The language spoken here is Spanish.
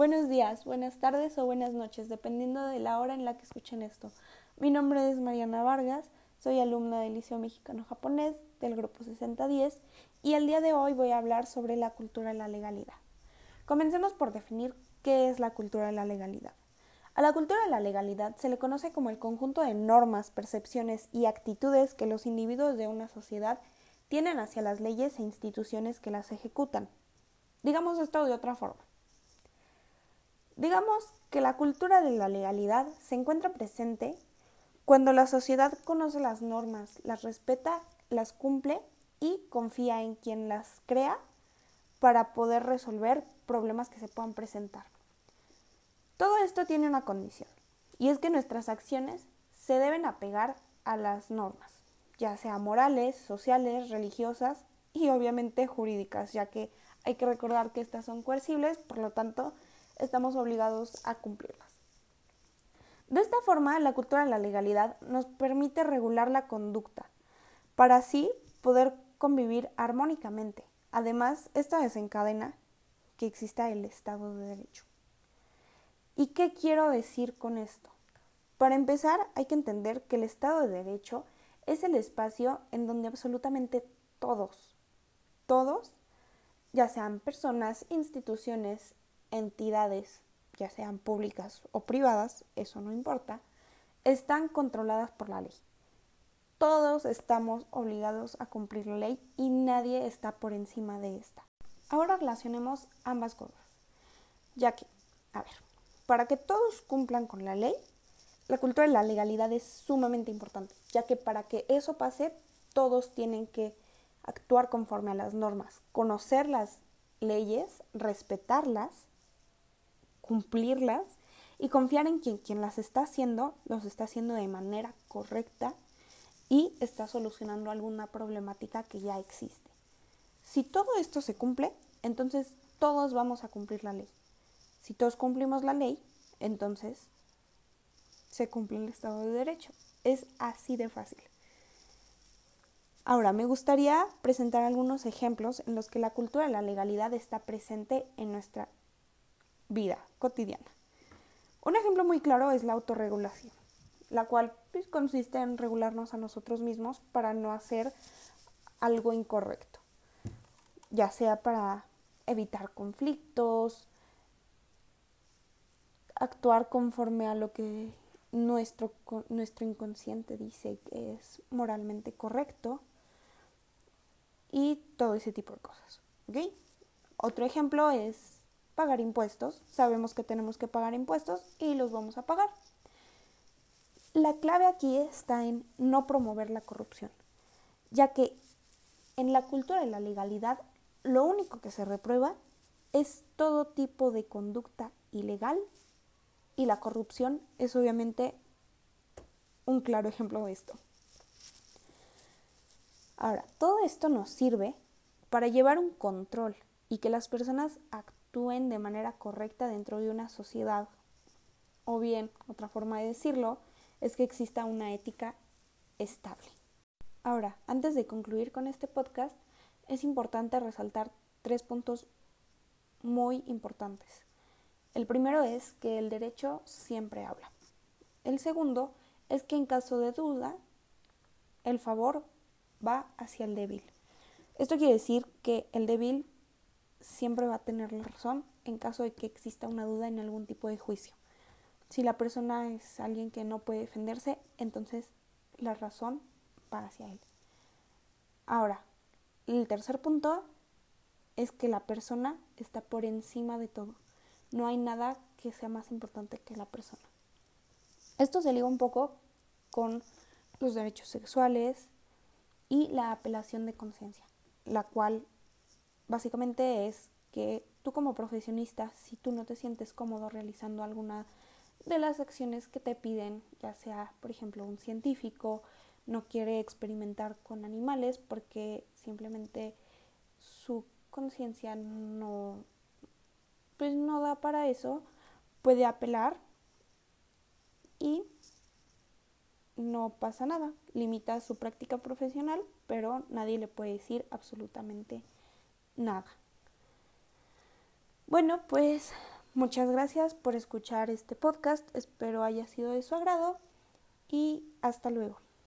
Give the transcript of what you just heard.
Buenos días, buenas tardes o buenas noches, dependiendo de la hora en la que escuchen esto. Mi nombre es Mariana Vargas, soy alumna del Liceo Mexicano Japonés del grupo 6010 y el día de hoy voy a hablar sobre la cultura de la legalidad. Comencemos por definir qué es la cultura de la legalidad. A la cultura de la legalidad se le conoce como el conjunto de normas, percepciones y actitudes que los individuos de una sociedad tienen hacia las leyes e instituciones que las ejecutan. Digamos esto de otra forma. Digamos que la cultura de la legalidad se encuentra presente cuando la sociedad conoce las normas, las respeta, las cumple y confía en quien las crea para poder resolver problemas que se puedan presentar. Todo esto tiene una condición, y es que nuestras acciones se deben apegar a las normas, ya sea morales, sociales, religiosas y obviamente jurídicas, ya que hay que recordar que estas son coercibles, por lo tanto, estamos obligados a cumplirlas. De esta forma, la cultura de la legalidad nos permite regular la conducta, para así poder convivir armónicamente. Además, esto desencadena que exista el Estado de Derecho. ¿Y qué quiero decir con esto? Para empezar, hay que entender que el Estado de Derecho es el espacio en donde absolutamente todos, todos, ya sean personas, instituciones, entidades, ya sean públicas o privadas, eso no importa, están controladas por la ley. Todos estamos obligados a cumplir la ley y nadie está por encima de esta. Ahora relacionemos ambas cosas, ya que, a ver, para que todos cumplan con la ley, la cultura de la legalidad es sumamente importante, ya que para que eso pase, todos tienen que actuar conforme a las normas, conocer las leyes, respetarlas cumplirlas y confiar en quien quien las está haciendo los está haciendo de manera correcta y está solucionando alguna problemática que ya existe. Si todo esto se cumple, entonces todos vamos a cumplir la ley. Si todos cumplimos la ley, entonces se cumple el Estado de Derecho. Es así de fácil. Ahora, me gustaría presentar algunos ejemplos en los que la cultura de la legalidad está presente en nuestra vida cotidiana. Un ejemplo muy claro es la autorregulación, la cual pues, consiste en regularnos a nosotros mismos para no hacer algo incorrecto, ya sea para evitar conflictos, actuar conforme a lo que nuestro, nuestro inconsciente dice que es moralmente correcto y todo ese tipo de cosas. Otro ejemplo es pagar impuestos. Sabemos que tenemos que pagar impuestos y los vamos a pagar. La clave aquí está en no promover la corrupción, ya que en la cultura de la legalidad lo único que se reprueba es todo tipo de conducta ilegal y la corrupción es obviamente un claro ejemplo de esto. Ahora, todo esto nos sirve para llevar un control y que las personas actúen actúen de manera correcta dentro de una sociedad. O bien, otra forma de decirlo, es que exista una ética estable. Ahora, antes de concluir con este podcast, es importante resaltar tres puntos muy importantes. El primero es que el derecho siempre habla. El segundo es que en caso de duda, el favor va hacia el débil. Esto quiere decir que el débil siempre va a tener la razón en caso de que exista una duda en algún tipo de juicio. Si la persona es alguien que no puede defenderse, entonces la razón va hacia él. Ahora, el tercer punto es que la persona está por encima de todo. No hay nada que sea más importante que la persona. Esto se liga un poco con los derechos sexuales y la apelación de conciencia, la cual Básicamente es que tú como profesionista, si tú no te sientes cómodo realizando alguna de las acciones que te piden, ya sea, por ejemplo, un científico no quiere experimentar con animales porque simplemente su conciencia no pues no da para eso, puede apelar y no pasa nada, limita su práctica profesional, pero nadie le puede decir absolutamente nada. Bueno, pues Muchas gracias por escuchar este podcast, espero haya sido de su agrado y hasta luego.